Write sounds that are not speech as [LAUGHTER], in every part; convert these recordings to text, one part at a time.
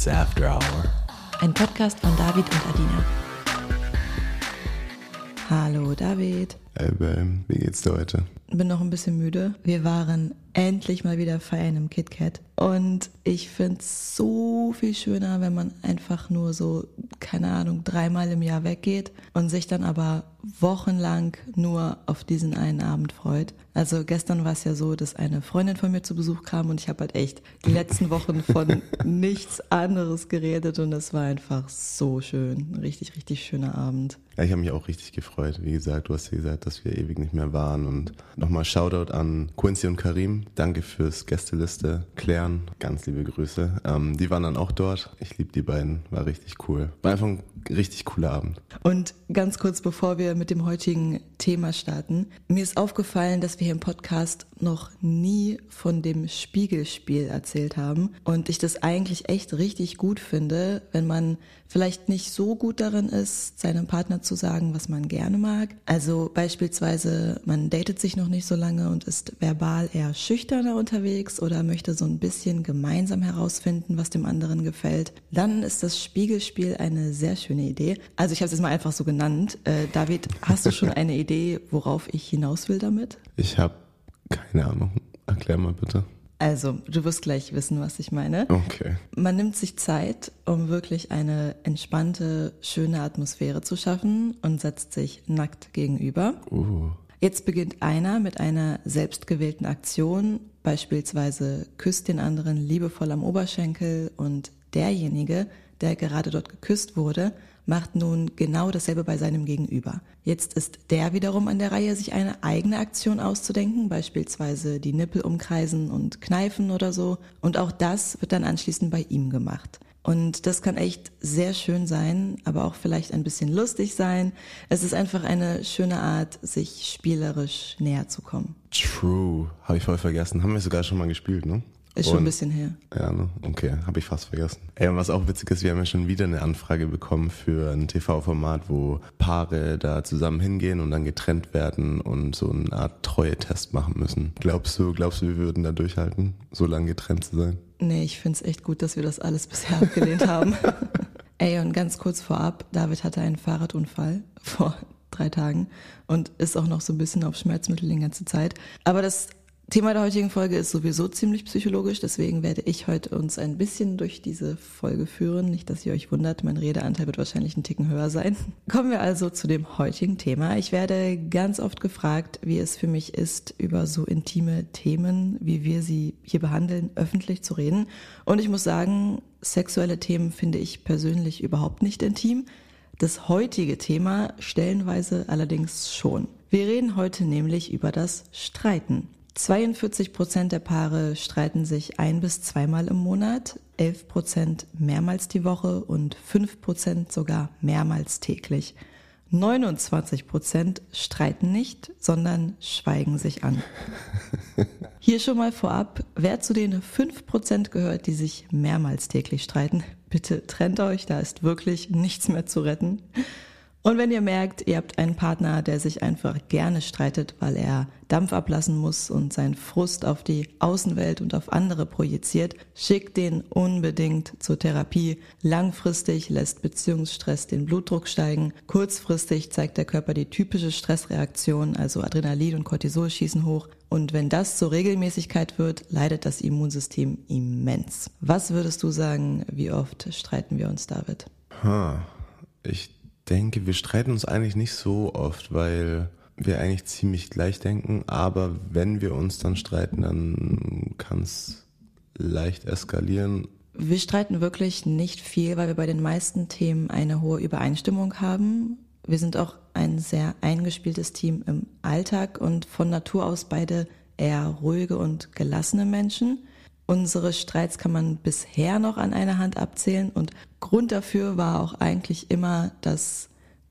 It's After Hour. Ein Podcast von David und Adina. Hallo David. Hey Babe, wie geht's dir heute? Bin noch ein bisschen müde. Wir waren endlich mal wieder feiern im KitKat. Und ich finde es so viel schöner, wenn man einfach nur so, keine Ahnung, dreimal im Jahr weggeht und sich dann aber wochenlang nur auf diesen einen Abend freut. Also gestern war es ja so, dass eine Freundin von mir zu Besuch kam und ich habe halt echt die letzten Wochen von [LAUGHS] nichts anderes geredet und es war einfach so schön. Richtig, richtig schöner Abend. Ja, ich habe mich auch richtig gefreut. Wie gesagt, du hast ja gesagt, dass wir ewig nicht mehr waren. Und nochmal Shoutout an Quincy und Karim. Danke fürs Gästeliste klären. Ganz liebe Grüße. Ähm, die waren dann auch dort. Ich liebe die beiden. War richtig cool. War einfach ein richtig cooler Abend. Und ganz kurz bevor wir mit dem heutigen Thema starten, mir ist aufgefallen, dass wir hier im Podcast noch nie von dem Spiegelspiel erzählt haben und ich das eigentlich echt richtig gut finde, wenn man vielleicht nicht so gut darin ist, seinem Partner zu sagen, was man gerne mag. Also beispielsweise, man datet sich noch nicht so lange und ist verbal eher schüchterner unterwegs oder möchte so ein bisschen gemeinsam herausfinden, was dem anderen gefällt. Dann ist das Spiegelspiel eine sehr schöne Idee. Also ich habe es jetzt mal einfach so genannt. Äh, David, hast du schon [LAUGHS] eine Idee, worauf ich hinaus will damit? Ich habe keine Ahnung. Erklär mal bitte. Also, du wirst gleich wissen, was ich meine. Okay. Man nimmt sich Zeit, um wirklich eine entspannte, schöne Atmosphäre zu schaffen und setzt sich nackt gegenüber. Uh. Jetzt beginnt einer mit einer selbstgewählten Aktion, beispielsweise küsst den anderen liebevoll am Oberschenkel und derjenige, der gerade dort geküsst wurde, macht nun genau dasselbe bei seinem Gegenüber. Jetzt ist der wiederum an der Reihe, sich eine eigene Aktion auszudenken, beispielsweise die Nippel umkreisen und kneifen oder so. Und auch das wird dann anschließend bei ihm gemacht. Und das kann echt sehr schön sein, aber auch vielleicht ein bisschen lustig sein. Es ist einfach eine schöne Art, sich spielerisch näher zu kommen. True. Habe ich voll vergessen. Haben wir sogar schon mal gespielt, ne? Ist schon ein bisschen her. Ja, ne? Okay, habe ich fast vergessen. Ey, und was auch witzig ist, wir haben ja schon wieder eine Anfrage bekommen für ein TV-Format, wo Paare da zusammen hingehen und dann getrennt werden und so eine Art Treue-Test machen müssen. Glaubst du, glaubst du, wir würden da durchhalten, so lange getrennt zu sein? Nee, ich find's echt gut, dass wir das alles bisher abgelehnt haben. [LAUGHS] Ey, und ganz kurz vorab, David hatte einen Fahrradunfall vor drei Tagen und ist auch noch so ein bisschen auf Schmerzmittel die ganze Zeit. Aber das Thema der heutigen Folge ist sowieso ziemlich psychologisch, deswegen werde ich heute uns ein bisschen durch diese Folge führen. Nicht, dass ihr euch wundert, mein Redeanteil wird wahrscheinlich ein Ticken höher sein. [LAUGHS] Kommen wir also zu dem heutigen Thema. Ich werde ganz oft gefragt, wie es für mich ist, über so intime Themen, wie wir sie hier behandeln, öffentlich zu reden. Und ich muss sagen, sexuelle Themen finde ich persönlich überhaupt nicht intim. Das heutige Thema stellenweise allerdings schon. Wir reden heute nämlich über das Streiten. 42 Prozent der Paare streiten sich ein bis zweimal im Monat, 11 Prozent mehrmals die Woche und 5 Prozent sogar mehrmals täglich. 29 Prozent streiten nicht, sondern schweigen sich an. [LAUGHS] Hier schon mal vorab, wer zu den 5 Prozent gehört, die sich mehrmals täglich streiten, bitte trennt euch, da ist wirklich nichts mehr zu retten. Und wenn ihr merkt, ihr habt einen Partner, der sich einfach gerne streitet, weil er Dampf ablassen muss und seinen Frust auf die Außenwelt und auf andere projiziert, schickt den unbedingt zur Therapie. Langfristig lässt Beziehungsstress den Blutdruck steigen. Kurzfristig zeigt der Körper die typische Stressreaktion, also Adrenalin und Cortisol schießen hoch. Und wenn das zur Regelmäßigkeit wird, leidet das Immunsystem immens. Was würdest du sagen, wie oft streiten wir uns, David? Ha, ich denke, wir streiten uns eigentlich nicht so oft, weil wir eigentlich ziemlich gleich denken. Aber wenn wir uns dann streiten, dann kann es leicht eskalieren. Wir streiten wirklich nicht viel, weil wir bei den meisten Themen eine hohe Übereinstimmung haben. Wir sind auch ein sehr eingespieltes Team im Alltag und von Natur aus beide eher ruhige und gelassene Menschen. Unsere Streits kann man bisher noch an einer Hand abzählen und Grund dafür war auch eigentlich immer, dass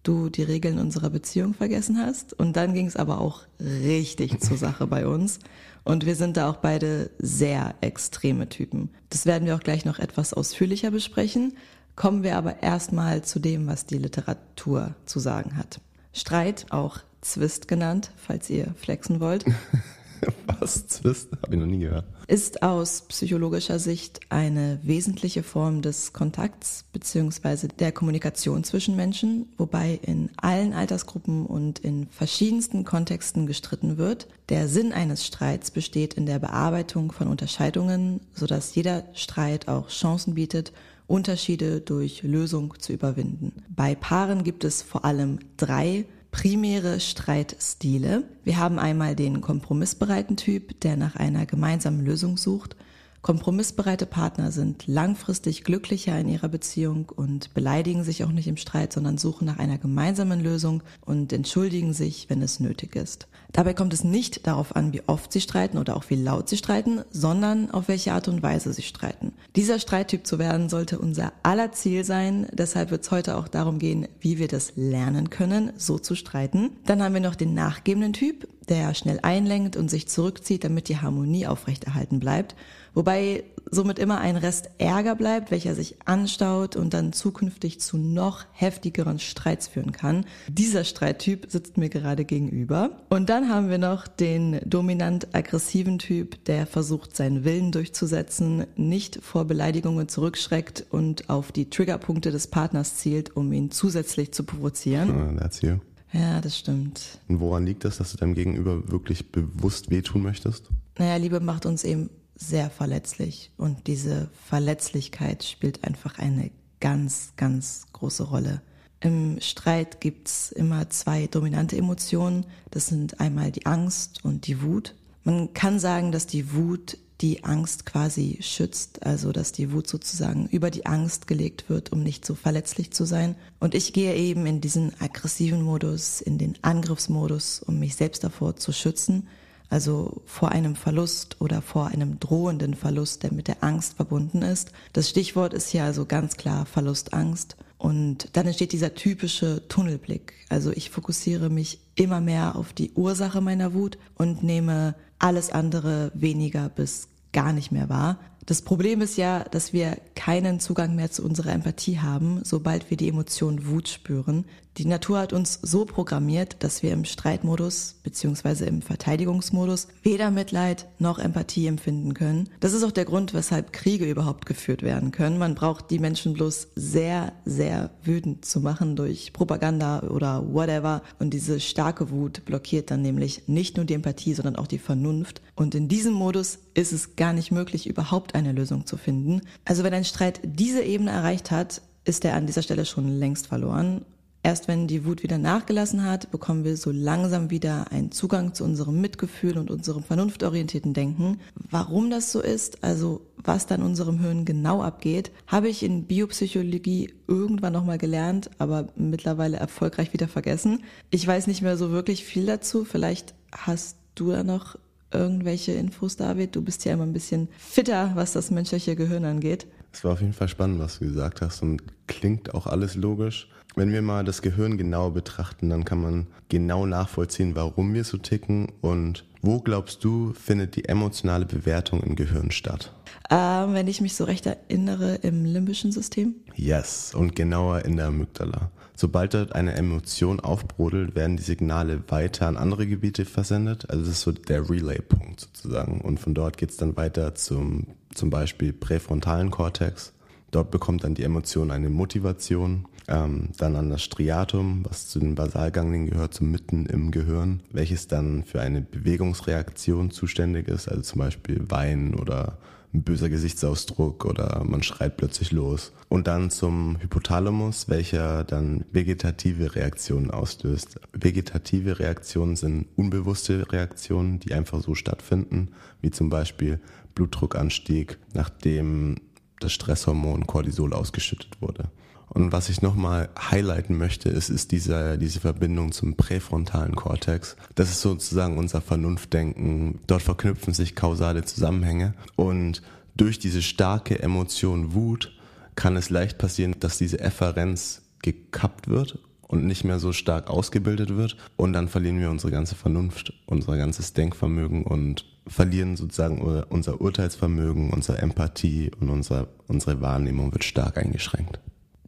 du die Regeln unserer Beziehung vergessen hast. Und dann ging es aber auch richtig zur Sache bei uns. Und wir sind da auch beide sehr extreme Typen. Das werden wir auch gleich noch etwas ausführlicher besprechen. Kommen wir aber erstmal zu dem, was die Literatur zu sagen hat. Streit, auch Zwist genannt, falls ihr flexen wollt, [LAUGHS] [LAUGHS] Was? Zwist? Habe ich noch nie gehört. Ist aus psychologischer Sicht eine wesentliche Form des Kontakts bzw. der Kommunikation zwischen Menschen, wobei in allen Altersgruppen und in verschiedensten Kontexten gestritten wird. Der Sinn eines Streits besteht in der Bearbeitung von Unterscheidungen, sodass jeder Streit auch Chancen bietet, Unterschiede durch Lösung zu überwinden. Bei Paaren gibt es vor allem drei primäre Streitstile. Wir haben einmal den kompromissbereiten Typ, der nach einer gemeinsamen Lösung sucht. Kompromissbereite Partner sind langfristig glücklicher in ihrer Beziehung und beleidigen sich auch nicht im Streit, sondern suchen nach einer gemeinsamen Lösung und entschuldigen sich, wenn es nötig ist. Dabei kommt es nicht darauf an, wie oft sie streiten oder auch wie laut sie streiten, sondern auf welche Art und Weise sie streiten. Dieser Streittyp zu werden sollte unser aller Ziel sein. Deshalb wird es heute auch darum gehen, wie wir das lernen können, so zu streiten. Dann haben wir noch den nachgebenden Typ, der schnell einlenkt und sich zurückzieht, damit die Harmonie aufrechterhalten bleibt. Wobei somit immer ein Rest Ärger bleibt, welcher sich anstaut und dann zukünftig zu noch heftigeren Streits führen kann. Dieser Streittyp sitzt mir gerade gegenüber. Und dann haben wir noch den dominant-aggressiven Typ, der versucht, seinen Willen durchzusetzen, nicht vor Beleidigungen zurückschreckt und auf die Triggerpunkte des Partners zielt, um ihn zusätzlich zu provozieren. Uh, that's you. Ja, das stimmt. Und woran liegt das, dass du deinem Gegenüber wirklich bewusst wehtun möchtest? Naja, Liebe macht uns eben sehr verletzlich und diese Verletzlichkeit spielt einfach eine ganz, ganz große Rolle. Im Streit gibt's immer zwei dominante Emotionen. Das sind einmal die Angst und die Wut. Man kann sagen, dass die Wut die Angst quasi schützt, also dass die Wut sozusagen über die Angst gelegt wird, um nicht so verletzlich zu sein. Und ich gehe eben in diesen aggressiven Modus, in den Angriffsmodus, um mich selbst davor zu schützen also vor einem Verlust oder vor einem drohenden Verlust, der mit der Angst verbunden ist. Das Stichwort ist hier also ganz klar Verlustangst. Und dann entsteht dieser typische Tunnelblick. Also ich fokussiere mich immer mehr auf die Ursache meiner Wut und nehme alles andere weniger bis gar nicht mehr wahr. Das Problem ist ja, dass wir keinen Zugang mehr zu unserer Empathie haben, sobald wir die Emotion Wut spüren. Die Natur hat uns so programmiert, dass wir im Streitmodus bzw. im Verteidigungsmodus weder Mitleid noch Empathie empfinden können. Das ist auch der Grund, weshalb Kriege überhaupt geführt werden können. Man braucht die Menschen bloß sehr, sehr wütend zu machen durch Propaganda oder whatever. Und diese starke Wut blockiert dann nämlich nicht nur die Empathie, sondern auch die Vernunft. Und in diesem Modus ist es gar nicht möglich, überhaupt eine Lösung zu finden. Also wenn ein Streit diese Ebene erreicht hat, ist er an dieser Stelle schon längst verloren. Erst wenn die Wut wieder nachgelassen hat, bekommen wir so langsam wieder einen Zugang zu unserem Mitgefühl und unserem vernunftorientierten Denken. Warum das so ist, also was da in unserem Hirn genau abgeht, habe ich in Biopsychologie irgendwann nochmal gelernt, aber mittlerweile erfolgreich wieder vergessen. Ich weiß nicht mehr so wirklich viel dazu. Vielleicht hast du da noch irgendwelche Infos, David? Du bist ja immer ein bisschen fitter, was das menschliche Gehirn angeht. Es war auf jeden Fall spannend, was du gesagt hast und klingt auch alles logisch. Wenn wir mal das Gehirn genauer betrachten, dann kann man genau nachvollziehen, warum wir so ticken und wo glaubst du, findet die emotionale Bewertung im Gehirn statt? Ähm, wenn ich mich so recht erinnere, im limbischen System? Yes, und genauer in der Amygdala. Sobald dort eine Emotion aufbrodelt, werden die Signale weiter an andere Gebiete versendet. Also das ist so der Relay-Punkt sozusagen. Und von dort geht es dann weiter zum zum Beispiel präfrontalen Kortex. Dort bekommt dann die Emotion eine Motivation, ähm, dann an das Striatum, was zu den Basalganglien gehört, zum Mitten im Gehirn, welches dann für eine Bewegungsreaktion zuständig ist, also zum Beispiel Weinen oder ein böser Gesichtsausdruck oder man schreit plötzlich los. Und dann zum Hypothalamus, welcher dann vegetative Reaktionen auslöst. Vegetative Reaktionen sind unbewusste Reaktionen, die einfach so stattfinden, wie zum Beispiel Blutdruckanstieg, nachdem das Stresshormon Cortisol ausgeschüttet wurde. Und was ich nochmal highlighten möchte, ist, ist diese, diese Verbindung zum präfrontalen Kortex. Das ist sozusagen unser Vernunftdenken. Dort verknüpfen sich kausale Zusammenhänge. Und durch diese starke Emotion Wut kann es leicht passieren, dass diese Efferenz gekappt wird und nicht mehr so stark ausgebildet wird. Und dann verlieren wir unsere ganze Vernunft, unser ganzes Denkvermögen und verlieren sozusagen unser Urteilsvermögen, unsere Empathie und unser, unsere Wahrnehmung wird stark eingeschränkt.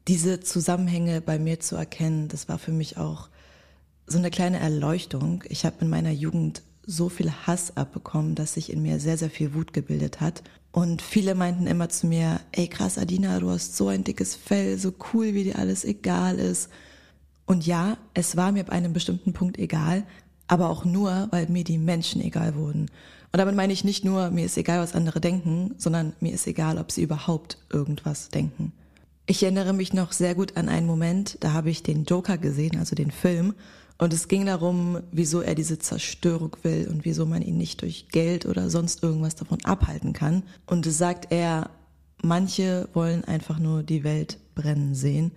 Diese Zusammenhänge bei mir zu erkennen, das war für mich auch so eine kleine Erleuchtung. Ich habe in meiner Jugend so viel Hass abbekommen, dass sich in mir sehr, sehr viel Wut gebildet hat. Und viele meinten immer zu mir, ey krass, Adina, du hast so ein dickes Fell, so cool, wie dir alles egal ist. Und ja, es war mir ab einem bestimmten Punkt egal, aber auch nur, weil mir die Menschen egal wurden. Und damit meine ich nicht nur, mir ist egal, was andere denken, sondern mir ist egal, ob sie überhaupt irgendwas denken. Ich erinnere mich noch sehr gut an einen Moment, da habe ich den Joker gesehen, also den Film, und es ging darum, wieso er diese Zerstörung will und wieso man ihn nicht durch Geld oder sonst irgendwas davon abhalten kann. Und es sagt er, manche wollen einfach nur die Welt brennen sehen.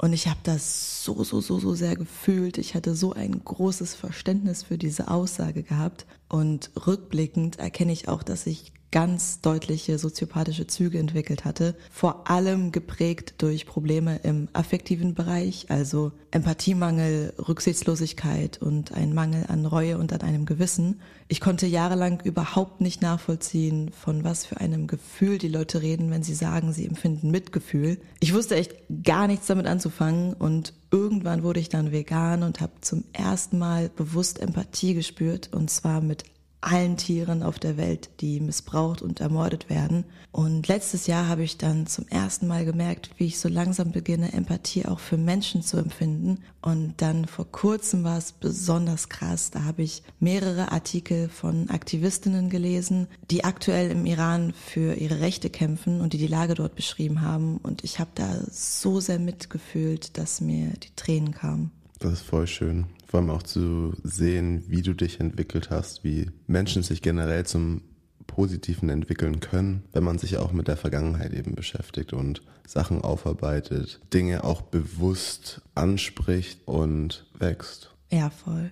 Und ich habe das so, so, so, so sehr gefühlt. Ich hatte so ein großes Verständnis für diese Aussage gehabt. Und rückblickend erkenne ich auch, dass ich ganz deutliche soziopathische Züge entwickelt hatte, vor allem geprägt durch Probleme im affektiven Bereich, also Empathiemangel, Rücksichtslosigkeit und ein Mangel an Reue und an einem Gewissen. Ich konnte jahrelang überhaupt nicht nachvollziehen, von was für einem Gefühl die Leute reden, wenn sie sagen, sie empfinden Mitgefühl. Ich wusste echt gar nichts damit anzufangen und irgendwann wurde ich dann vegan und habe zum ersten Mal bewusst Empathie gespürt und zwar mit allen Tieren auf der Welt, die missbraucht und ermordet werden. Und letztes Jahr habe ich dann zum ersten Mal gemerkt, wie ich so langsam beginne, Empathie auch für Menschen zu empfinden. Und dann vor kurzem war es besonders krass. Da habe ich mehrere Artikel von Aktivistinnen gelesen, die aktuell im Iran für ihre Rechte kämpfen und die die Lage dort beschrieben haben. Und ich habe da so sehr mitgefühlt, dass mir die Tränen kamen. Das ist voll schön. Vor allem auch zu sehen, wie du dich entwickelt hast, wie Menschen sich generell zum Positiven entwickeln können, wenn man sich auch mit der Vergangenheit eben beschäftigt und Sachen aufarbeitet, Dinge auch bewusst anspricht und wächst. Ja, voll.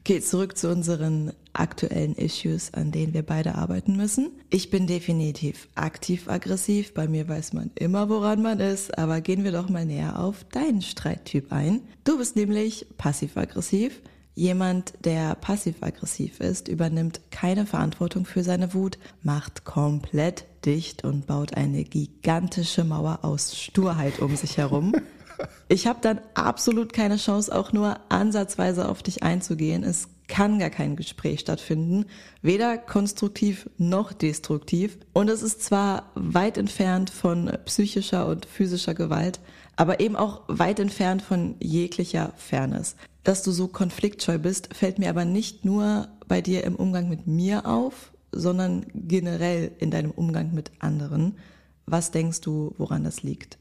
Okay, zurück zu unseren aktuellen Issues, an denen wir beide arbeiten müssen. Ich bin definitiv aktiv-aggressiv. Bei mir weiß man immer, woran man ist. Aber gehen wir doch mal näher auf deinen Streittyp ein. Du bist nämlich passiv-aggressiv. Jemand, der passiv-aggressiv ist, übernimmt keine Verantwortung für seine Wut, macht komplett dicht und baut eine gigantische Mauer aus Sturheit um sich herum. [LAUGHS] Ich habe dann absolut keine Chance, auch nur ansatzweise auf dich einzugehen. Es kann gar kein Gespräch stattfinden, weder konstruktiv noch destruktiv. Und es ist zwar weit entfernt von psychischer und physischer Gewalt, aber eben auch weit entfernt von jeglicher Fairness. Dass du so konfliktscheu bist, fällt mir aber nicht nur bei dir im Umgang mit mir auf, sondern generell in deinem Umgang mit anderen. Was denkst du, woran das liegt?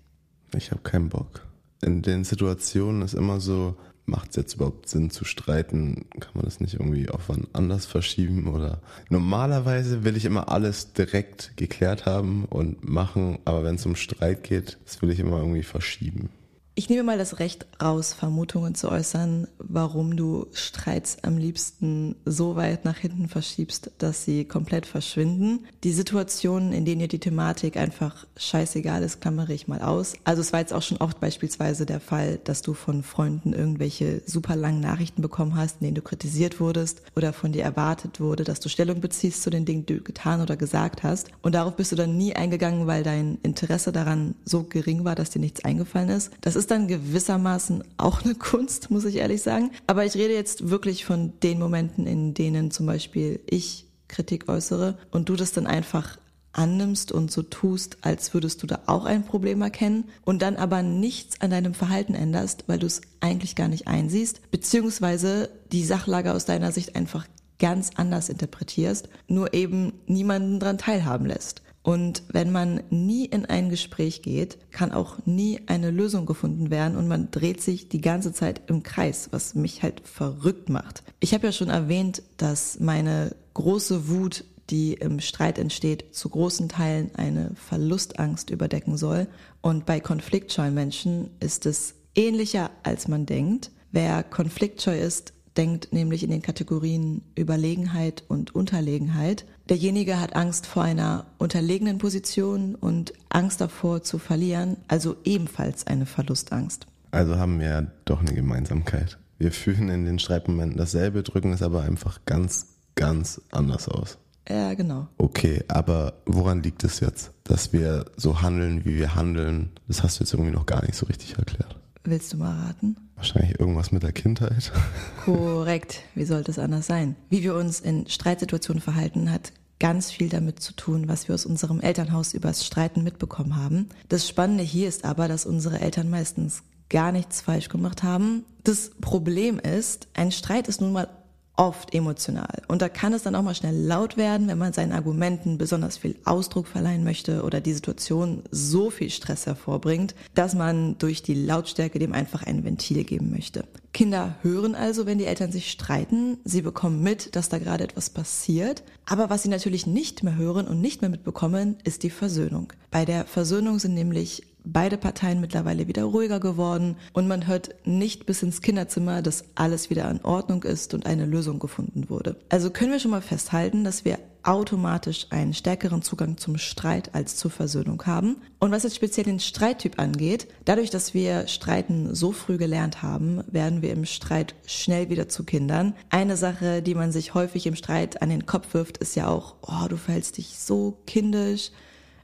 Ich habe keinen Bock in den Situationen ist immer so, macht es jetzt überhaupt Sinn zu streiten? Kann man das nicht irgendwie auf wann anders verschieben? Oder normalerweise will ich immer alles direkt geklärt haben und machen, aber wenn es um Streit geht, das will ich immer irgendwie verschieben. Ich nehme mal das Recht raus, Vermutungen zu äußern, warum du Streits am liebsten so weit nach hinten verschiebst, dass sie komplett verschwinden. Die Situationen, in denen dir die Thematik einfach scheißegal ist, klammere ich mal aus. Also es war jetzt auch schon oft beispielsweise der Fall, dass du von Freunden irgendwelche super langen Nachrichten bekommen hast, in denen du kritisiert wurdest oder von dir erwartet wurde, dass du Stellung beziehst zu den Dingen, die du getan oder gesagt hast. Und darauf bist du dann nie eingegangen, weil dein Interesse daran so gering war, dass dir nichts eingefallen ist. Das ist dann gewissermaßen auch eine Kunst, muss ich ehrlich sagen. Aber ich rede jetzt wirklich von den Momenten, in denen zum Beispiel ich Kritik äußere und du das dann einfach annimmst und so tust, als würdest du da auch ein Problem erkennen und dann aber nichts an deinem Verhalten änderst, weil du es eigentlich gar nicht einsiehst, beziehungsweise die Sachlage aus deiner Sicht einfach ganz anders interpretierst, nur eben niemanden dran teilhaben lässt. Und wenn man nie in ein Gespräch geht, kann auch nie eine Lösung gefunden werden und man dreht sich die ganze Zeit im Kreis, was mich halt verrückt macht. Ich habe ja schon erwähnt, dass meine große Wut, die im Streit entsteht, zu großen Teilen eine Verlustangst überdecken soll. Und bei konfliktscheuen Menschen ist es ähnlicher, als man denkt. Wer konfliktscheu ist, denkt nämlich in den Kategorien Überlegenheit und Unterlegenheit. Derjenige hat Angst vor einer unterlegenen Position und Angst davor zu verlieren, also ebenfalls eine Verlustangst. Also haben wir ja doch eine Gemeinsamkeit. Wir fühlen in den Streitmomenten dasselbe, drücken es aber einfach ganz, ganz anders aus. Ja, genau. Okay, aber woran liegt es jetzt, dass wir so handeln, wie wir handeln? Das hast du jetzt irgendwie noch gar nicht so richtig erklärt. Willst du mal raten? Wahrscheinlich irgendwas mit der Kindheit. [LAUGHS] Korrekt. Wie sollte es anders sein? Wie wir uns in Streitsituationen verhalten, hat ganz viel damit zu tun, was wir aus unserem Elternhaus übers Streiten mitbekommen haben. Das Spannende hier ist aber, dass unsere Eltern meistens gar nichts falsch gemacht haben. Das Problem ist, ein Streit ist nun mal oft emotional. Und da kann es dann auch mal schnell laut werden, wenn man seinen Argumenten besonders viel Ausdruck verleihen möchte oder die Situation so viel Stress hervorbringt, dass man durch die Lautstärke dem einfach ein Ventil geben möchte. Kinder hören also, wenn die Eltern sich streiten. Sie bekommen mit, dass da gerade etwas passiert. Aber was sie natürlich nicht mehr hören und nicht mehr mitbekommen, ist die Versöhnung. Bei der Versöhnung sind nämlich beide Parteien mittlerweile wieder ruhiger geworden und man hört nicht bis ins Kinderzimmer, dass alles wieder in Ordnung ist und eine Lösung gefunden wurde. Also können wir schon mal festhalten, dass wir automatisch einen stärkeren Zugang zum Streit als zur Versöhnung haben. Und was jetzt speziell den Streittyp angeht, dadurch, dass wir Streiten so früh gelernt haben, werden wir im Streit schnell wieder zu Kindern. Eine Sache, die man sich häufig im Streit an den Kopf wirft, ist ja auch, oh, du verhältst dich so kindisch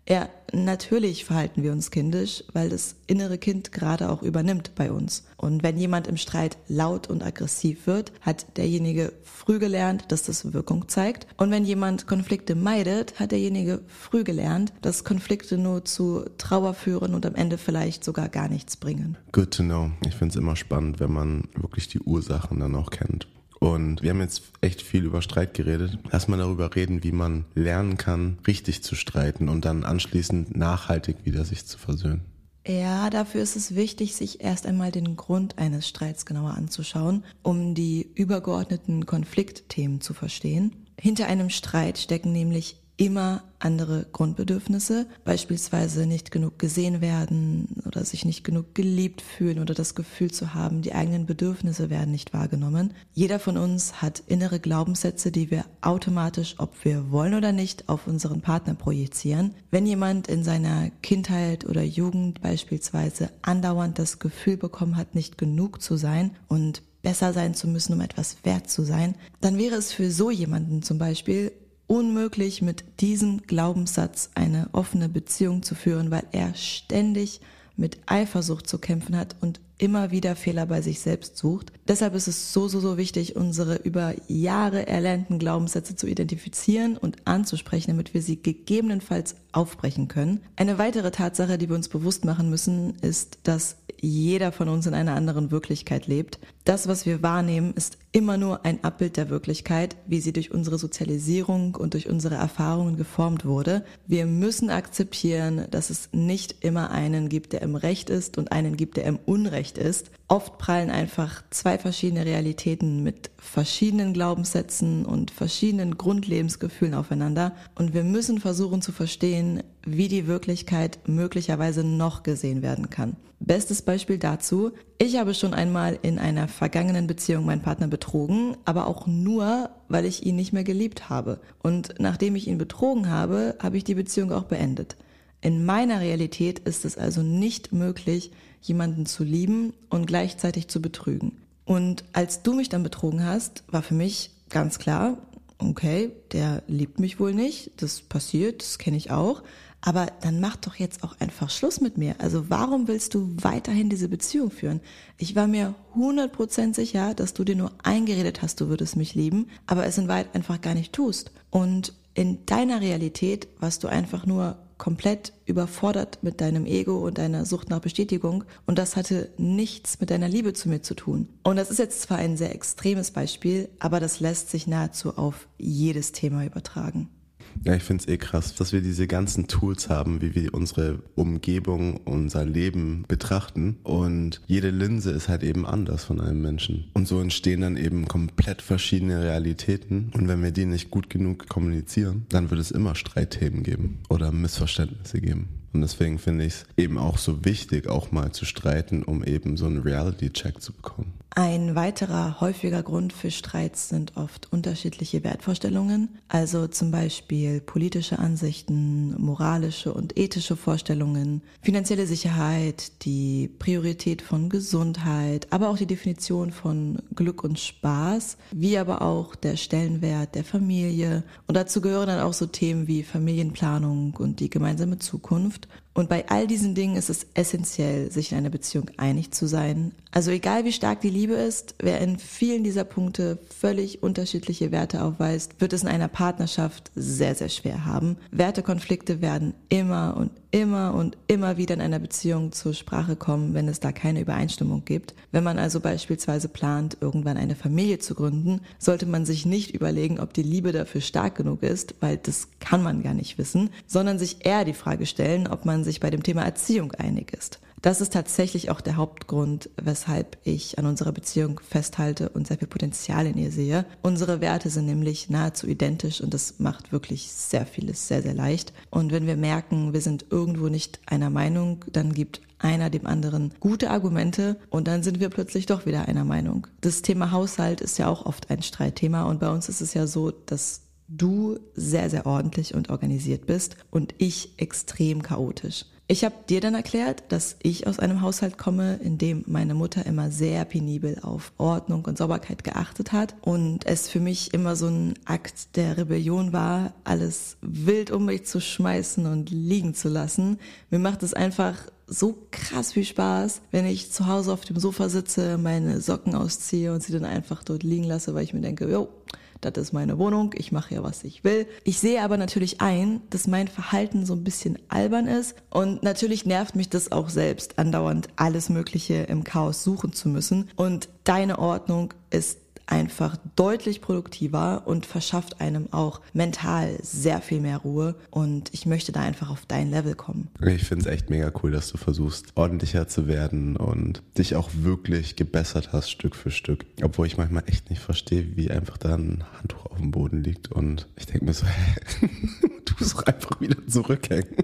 ja, natürlich verhalten wir uns kindisch, weil das innere Kind gerade auch übernimmt bei uns. Und wenn jemand im Streit laut und aggressiv wird, hat derjenige früh gelernt, dass das Wirkung zeigt. Und wenn jemand Konflikte meidet, hat derjenige früh gelernt, dass Konflikte nur zu Trauer führen und am Ende vielleicht sogar gar nichts bringen. Good to know. Ich finde es immer spannend, wenn man wirklich die Ursachen dann auch kennt. Und wir haben jetzt echt viel über Streit geredet. Lass mal darüber reden, wie man lernen kann, richtig zu streiten und dann anschließend nachhaltig wieder sich zu versöhnen. Ja, dafür ist es wichtig, sich erst einmal den Grund eines Streits genauer anzuschauen, um die übergeordneten Konfliktthemen zu verstehen. Hinter einem Streit stecken nämlich immer andere Grundbedürfnisse, beispielsweise nicht genug gesehen werden oder sich nicht genug geliebt fühlen oder das Gefühl zu haben, die eigenen Bedürfnisse werden nicht wahrgenommen. Jeder von uns hat innere Glaubenssätze, die wir automatisch, ob wir wollen oder nicht, auf unseren Partner projizieren. Wenn jemand in seiner Kindheit oder Jugend beispielsweise andauernd das Gefühl bekommen hat, nicht genug zu sein und besser sein zu müssen, um etwas wert zu sein, dann wäre es für so jemanden zum Beispiel unmöglich, mit diesem Glaubenssatz eine offene Beziehung zu führen, weil er ständig mit Eifersucht zu kämpfen hat und immer wieder Fehler bei sich selbst sucht. Deshalb ist es so, so, so wichtig, unsere über Jahre erlernten Glaubenssätze zu identifizieren und anzusprechen, damit wir sie gegebenenfalls aufbrechen können. Eine weitere Tatsache, die wir uns bewusst machen müssen, ist, dass jeder von uns in einer anderen Wirklichkeit lebt. Das, was wir wahrnehmen, ist immer nur ein Abbild der Wirklichkeit, wie sie durch unsere Sozialisierung und durch unsere Erfahrungen geformt wurde. Wir müssen akzeptieren, dass es nicht immer einen gibt, der im Recht ist und einen gibt, der im Unrecht ist. Oft prallen einfach zwei verschiedene Realitäten mit verschiedenen Glaubenssätzen und verschiedenen Grundlebensgefühlen aufeinander und wir müssen versuchen zu verstehen, wie die Wirklichkeit möglicherweise noch gesehen werden kann. Bestes Beispiel dazu, ich habe schon einmal in einer vergangenen Beziehung meinen Partner betrogen, aber auch nur, weil ich ihn nicht mehr geliebt habe. Und nachdem ich ihn betrogen habe, habe ich die Beziehung auch beendet. In meiner Realität ist es also nicht möglich, jemanden zu lieben und gleichzeitig zu betrügen. Und als du mich dann betrogen hast, war für mich ganz klar, okay, der liebt mich wohl nicht, das passiert, das kenne ich auch, aber dann mach doch jetzt auch einfach Schluss mit mir. Also warum willst du weiterhin diese Beziehung führen? Ich war mir 100% sicher, dass du dir nur eingeredet hast, du würdest mich lieben, aber es in Wahrheit einfach gar nicht tust. Und in deiner Realität warst du einfach nur komplett überfordert mit deinem Ego und deiner Sucht nach Bestätigung und das hatte nichts mit deiner Liebe zu mir zu tun. Und das ist jetzt zwar ein sehr extremes Beispiel, aber das lässt sich nahezu auf jedes Thema übertragen. Ja, ich finde es eh krass, dass wir diese ganzen Tools haben, wie wir unsere Umgebung, unser Leben betrachten. Und jede Linse ist halt eben anders von einem Menschen. Und so entstehen dann eben komplett verschiedene Realitäten. Und wenn wir die nicht gut genug kommunizieren, dann wird es immer Streitthemen geben oder Missverständnisse geben. Und deswegen finde ich es eben auch so wichtig, auch mal zu streiten, um eben so einen Reality-Check zu bekommen. Ein weiterer häufiger Grund für Streits sind oft unterschiedliche Wertvorstellungen, also zum Beispiel politische Ansichten, moralische und ethische Vorstellungen, finanzielle Sicherheit, die Priorität von Gesundheit, aber auch die Definition von Glück und Spaß, wie aber auch der Stellenwert der Familie. Und dazu gehören dann auch so Themen wie Familienplanung und die gemeinsame Zukunft. Und bei all diesen Dingen ist es essentiell, sich in einer Beziehung einig zu sein. Also egal wie stark die Liebe ist, wer in vielen dieser Punkte völlig unterschiedliche Werte aufweist, wird es in einer Partnerschaft sehr, sehr schwer haben. Wertekonflikte werden immer und immer und immer wieder in einer Beziehung zur Sprache kommen, wenn es da keine Übereinstimmung gibt. Wenn man also beispielsweise plant, irgendwann eine Familie zu gründen, sollte man sich nicht überlegen, ob die Liebe dafür stark genug ist, weil das kann man gar nicht wissen, sondern sich eher die Frage stellen, ob man sich bei dem Thema Erziehung einig ist. Das ist tatsächlich auch der Hauptgrund, weshalb ich an unserer Beziehung festhalte und sehr viel Potenzial in ihr sehe. Unsere Werte sind nämlich nahezu identisch und das macht wirklich sehr vieles sehr, sehr leicht. Und wenn wir merken, wir sind irgendwo nicht einer Meinung, dann gibt einer dem anderen gute Argumente und dann sind wir plötzlich doch wieder einer Meinung. Das Thema Haushalt ist ja auch oft ein Streitthema und bei uns ist es ja so, dass du sehr, sehr ordentlich und organisiert bist und ich extrem chaotisch. Ich habe dir dann erklärt, dass ich aus einem Haushalt komme, in dem meine Mutter immer sehr penibel auf Ordnung und Sauberkeit geachtet hat und es für mich immer so ein Akt der Rebellion war, alles wild um mich zu schmeißen und liegen zu lassen. Mir macht es einfach so krass viel Spaß, wenn ich zu Hause auf dem Sofa sitze, meine Socken ausziehe und sie dann einfach dort liegen lasse, weil ich mir denke, jo, das ist meine Wohnung, ich mache ja, was ich will. Ich sehe aber natürlich ein, dass mein Verhalten so ein bisschen albern ist und natürlich nervt mich das auch selbst, andauernd alles Mögliche im Chaos suchen zu müssen. Und deine Ordnung ist einfach deutlich produktiver und verschafft einem auch mental sehr viel mehr Ruhe. Und ich möchte da einfach auf dein Level kommen. Ich finde es echt mega cool, dass du versuchst, ordentlicher zu werden und dich auch wirklich gebessert hast, Stück für Stück. Obwohl ich manchmal echt nicht verstehe, wie einfach da ein Handtuch auf dem Boden liegt. Und ich denke mir so, [LAUGHS] hä, du musst doch einfach wieder zurückhängen.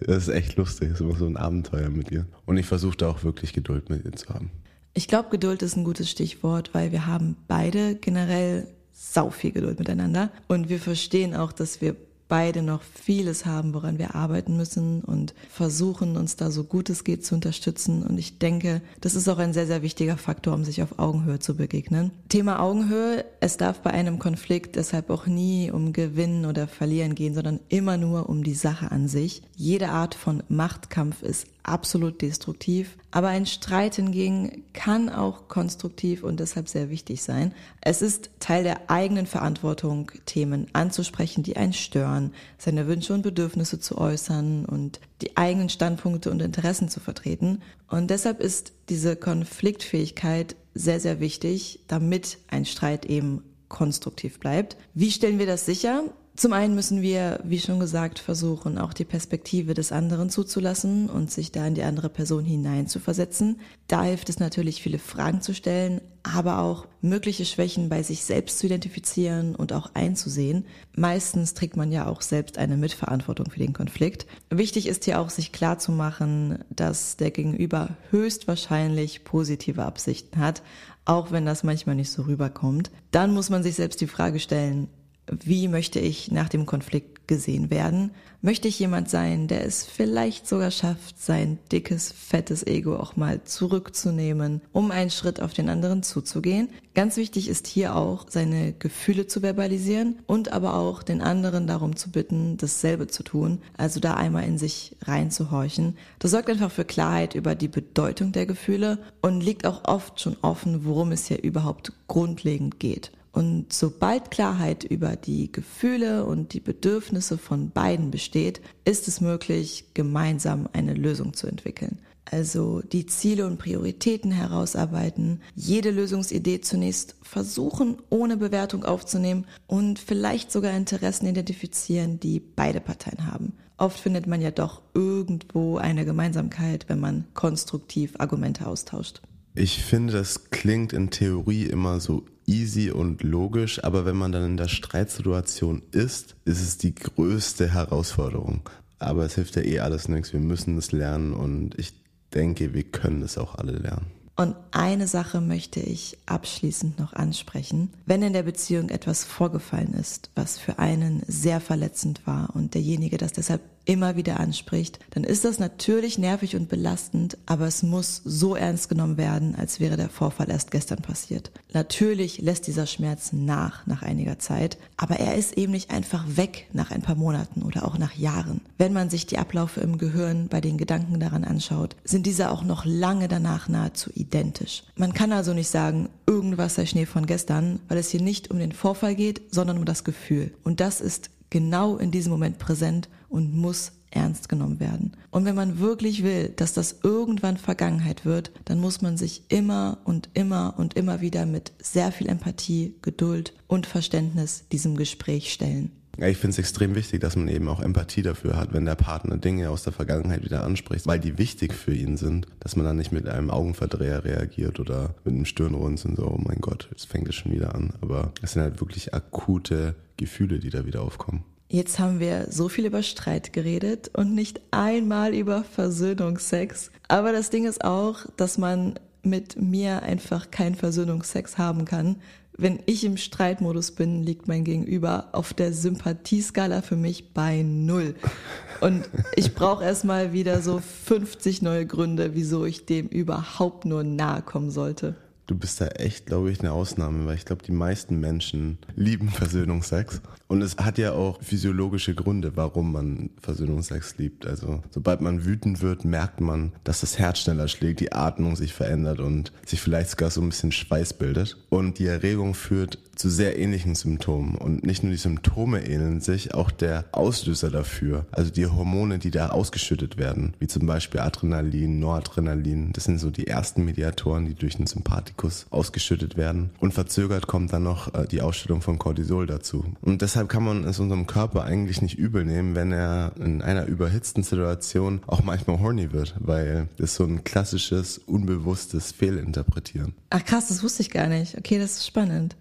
Das ist echt lustig, das ist immer so ein Abenteuer mit dir. Und ich versuche da auch wirklich Geduld mit dir zu haben. Ich glaube, Geduld ist ein gutes Stichwort, weil wir haben beide generell sau viel Geduld miteinander und wir verstehen auch, dass wir beide noch vieles haben, woran wir arbeiten müssen und versuchen, uns da so gut es geht zu unterstützen. Und ich denke, das ist auch ein sehr, sehr wichtiger Faktor, um sich auf Augenhöhe zu begegnen. Thema Augenhöhe, es darf bei einem Konflikt deshalb auch nie um Gewinnen oder Verlieren gehen, sondern immer nur um die Sache an sich. Jede Art von Machtkampf ist absolut destruktiv. Aber ein Streit hingegen kann auch konstruktiv und deshalb sehr wichtig sein. Es ist Teil der eigenen Verantwortung, Themen anzusprechen, die einen stören, seine Wünsche und Bedürfnisse zu äußern und die eigenen Standpunkte und Interessen zu vertreten. Und deshalb ist diese Konfliktfähigkeit sehr, sehr wichtig, damit ein Streit eben konstruktiv bleibt. Wie stellen wir das sicher? Zum einen müssen wir, wie schon gesagt, versuchen, auch die Perspektive des anderen zuzulassen und sich da in die andere Person hineinzuversetzen. Da hilft es natürlich, viele Fragen zu stellen, aber auch mögliche Schwächen bei sich selbst zu identifizieren und auch einzusehen. Meistens trägt man ja auch selbst eine Mitverantwortung für den Konflikt. Wichtig ist hier auch, sich klarzumachen, dass der Gegenüber höchstwahrscheinlich positive Absichten hat, auch wenn das manchmal nicht so rüberkommt. Dann muss man sich selbst die Frage stellen, wie möchte ich nach dem Konflikt gesehen werden? Möchte ich jemand sein, der es vielleicht sogar schafft, sein dickes, fettes Ego auch mal zurückzunehmen, um einen Schritt auf den anderen zuzugehen? Ganz wichtig ist hier auch, seine Gefühle zu verbalisieren und aber auch den anderen darum zu bitten, dasselbe zu tun, also da einmal in sich reinzuhorchen. Das sorgt einfach für Klarheit über die Bedeutung der Gefühle und liegt auch oft schon offen, worum es hier überhaupt grundlegend geht. Und sobald Klarheit über die Gefühle und die Bedürfnisse von beiden besteht, ist es möglich, gemeinsam eine Lösung zu entwickeln. Also die Ziele und Prioritäten herausarbeiten, jede Lösungsidee zunächst versuchen, ohne Bewertung aufzunehmen und vielleicht sogar Interessen identifizieren, die beide Parteien haben. Oft findet man ja doch irgendwo eine Gemeinsamkeit, wenn man konstruktiv Argumente austauscht. Ich finde, das klingt in Theorie immer so easy und logisch, aber wenn man dann in der Streitsituation ist, ist es die größte Herausforderung. Aber es hilft ja eh alles nichts. Wir müssen es lernen und ich denke, wir können es auch alle lernen. Und eine Sache möchte ich abschließend noch ansprechen. Wenn in der Beziehung etwas vorgefallen ist, was für einen sehr verletzend war und derjenige das deshalb immer wieder anspricht, dann ist das natürlich nervig und belastend, aber es muss so ernst genommen werden, als wäre der Vorfall erst gestern passiert. Natürlich lässt dieser Schmerz nach nach einiger Zeit, aber er ist eben nicht einfach weg nach ein paar Monaten oder auch nach Jahren. Wenn man sich die Abläufe im Gehirn bei den Gedanken daran anschaut, sind diese auch noch lange danach nahezu identisch. Man kann also nicht sagen, irgendwas sei Schnee von gestern, weil es hier nicht um den Vorfall geht, sondern um das Gefühl. Und das ist genau in diesem Moment präsent und muss ernst genommen werden. Und wenn man wirklich will, dass das irgendwann Vergangenheit wird, dann muss man sich immer und immer und immer wieder mit sehr viel Empathie, Geduld und Verständnis diesem Gespräch stellen. Ja, ich finde es extrem wichtig, dass man eben auch Empathie dafür hat, wenn der Partner Dinge aus der Vergangenheit wieder anspricht, weil die wichtig für ihn sind, dass man dann nicht mit einem Augenverdreher reagiert oder mit einem Stirnrunzeln so, oh mein Gott, jetzt fängt es schon wieder an. Aber es sind halt wirklich akute Gefühle, die da wieder aufkommen. Jetzt haben wir so viel über Streit geredet und nicht einmal über Versöhnungsex. Aber das Ding ist auch, dass man mit mir einfach keinen Versöhnungsex haben kann, wenn ich im Streitmodus bin, liegt mein Gegenüber auf der Sympathieskala für mich bei null. Und ich brauche erstmal wieder so 50 neue Gründe, wieso ich dem überhaupt nur nahe kommen sollte. Du bist da echt, glaube ich, eine Ausnahme, weil ich glaube, die meisten Menschen lieben Versöhnungsex. Und es hat ja auch physiologische Gründe, warum man Versöhnungsex liebt. Also, sobald man wütend wird, merkt man, dass das Herz schneller schlägt, die Atmung sich verändert und sich vielleicht sogar so ein bisschen Schweiß bildet. Und die Erregung führt zu sehr ähnlichen Symptomen. Und nicht nur die Symptome ähneln sich, auch der Auslöser dafür. Also die Hormone, die da ausgeschüttet werden, wie zum Beispiel Adrenalin, Noradrenalin. Das sind so die ersten Mediatoren, die durch den Sympathikus ausgeschüttet werden. Und verzögert kommt dann noch äh, die Ausschüttung von Cortisol dazu. Und deshalb kann man es unserem Körper eigentlich nicht übel nehmen, wenn er in einer überhitzten Situation auch manchmal horny wird, weil das so ein klassisches, unbewusstes Fehlinterpretieren. Ach krass, das wusste ich gar nicht. Okay, das ist spannend.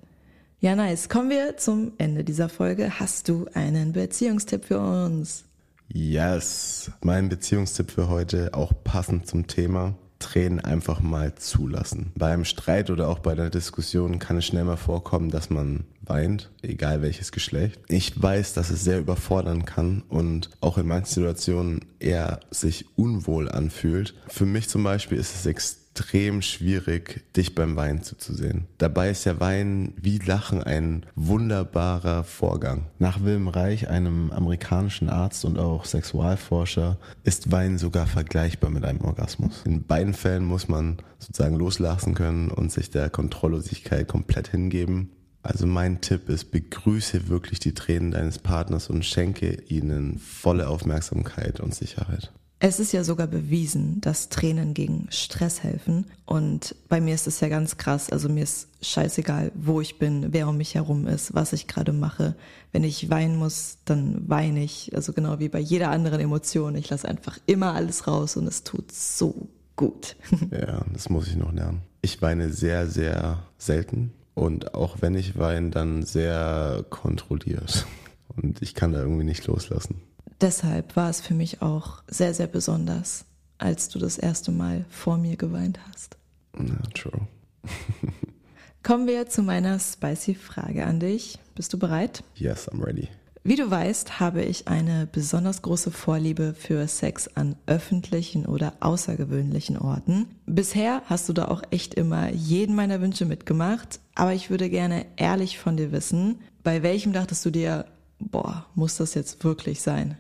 Ja, nice. Kommen wir zum Ende dieser Folge. Hast du einen Beziehungstipp für uns? Yes. Mein Beziehungstipp für heute, auch passend zum Thema. Tränen einfach mal zulassen. Beim Streit oder auch bei der Diskussion kann es schnell mal vorkommen, dass man weint, egal welches Geschlecht. Ich weiß, dass es sehr überfordern kann und auch in manchen Situationen eher sich unwohl anfühlt. Für mich zum Beispiel ist es extrem extrem schwierig, dich beim Weinen zuzusehen. Dabei ist ja Weinen wie Lachen ein wunderbarer Vorgang. Nach Wilhelm Reich, einem amerikanischen Arzt und auch Sexualforscher, ist Weinen sogar vergleichbar mit einem Orgasmus. In beiden Fällen muss man sozusagen loslassen können und sich der Kontrolllosigkeit komplett hingeben. Also mein Tipp ist, begrüße wirklich die Tränen deines Partners und schenke ihnen volle Aufmerksamkeit und Sicherheit. Es ist ja sogar bewiesen, dass Tränen gegen Stress helfen. Und bei mir ist es ja ganz krass. Also mir ist scheißegal, wo ich bin, wer um mich herum ist, was ich gerade mache. Wenn ich weinen muss, dann weine ich. Also genau wie bei jeder anderen Emotion. Ich lasse einfach immer alles raus und es tut so gut. [LAUGHS] Ja, das muss ich noch lernen. Ich weine sehr, sehr selten. Und auch wenn ich weine, dann sehr kontrolliert. Und ich kann da irgendwie nicht loslassen deshalb war es für mich auch sehr, sehr besonders, als du das erste Mal vor mir geweint hast. Ja, true. [LAUGHS] Kommen wir zu meiner spicy Frage an dich. Bist du bereit? Yes, I'm ready. Wie du weißt, habe ich eine besonders große Vorliebe für Sex an öffentlichen oder außergewöhnlichen Orten. Bisher hast du da auch echt immer jeden meiner Wünsche mitgemacht, aber ich würde gerne ehrlich von dir wissen, bei welchem dachtest du dir, boah, muss das jetzt wirklich sein?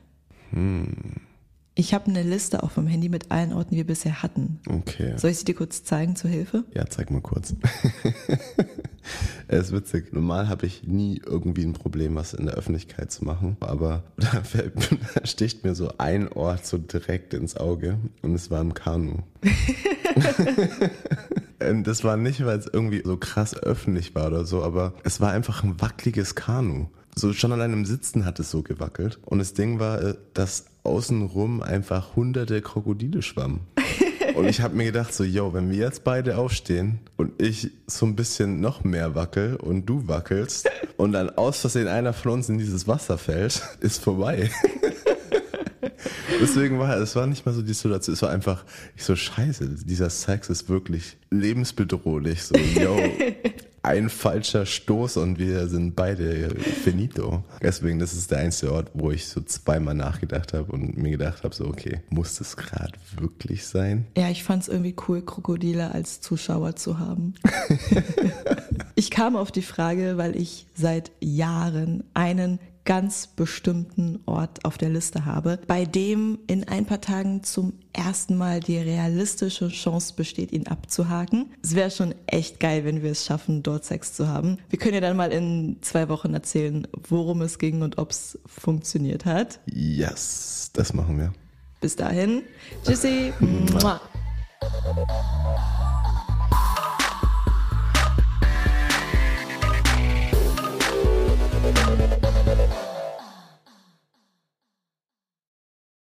Hm. Ich habe eine Liste auch vom Handy mit allen Orten, die wir bisher hatten. Okay. Soll ich sie dir kurz zeigen zur Hilfe? Ja, zeig mal kurz. [LAUGHS] Es ist witzig. Normal habe ich nie irgendwie ein Problem, was in der Öffentlichkeit zu machen. Aber [LAUGHS] da, fällt, da sticht mir so ein Ort so direkt ins Auge. Und es war im Kanu. [LAUGHS] das war nicht, weil es irgendwie so krass öffentlich war oder so, aber es war einfach ein wackeliges Kanu so schon allein im Sitzen hat es so gewackelt. Und das Ding war, äh, dass außenrum einfach hunderte Krokodile schwammen. [LAUGHS] Und ich habe mir gedacht, so, yo, wenn wir jetzt beide aufstehen und ich so ein bisschen noch mehr wackel und du wackelst [LAUGHS] und dann aus Versehen einer von uns in dieses Wasser fällt, [LAUGHS] ist vorbei. Deswegen war es war nicht mal so die Situation, es war einfach, ich so, scheiße, dieser Sex ist wirklich lebensbedrohlich. So, yo, ein falscher Stoß und wir sind beide finito. Deswegen, das ist der einzige Ort, wo ich so zweimal nachgedacht habe und mir gedacht habe, so, okay, muss das gerade wirklich sein? Ja, ich fand es irgendwie cool, Krokodile als Zuschauer zu haben. [LAUGHS] ich kam auf die Frage, weil ich seit Jahren einen ganz bestimmten Ort auf der Liste habe, bei dem in ein paar Tagen zum ersten Mal die realistische Chance besteht, ihn abzuhaken. Es wäre schon echt geil, wenn wir es schaffen, dort Sex zu haben. Wir können ja dann mal in zwei Wochen erzählen, worum es ging und ob es funktioniert hat. Yes, das machen wir. Bis dahin, tschüssi.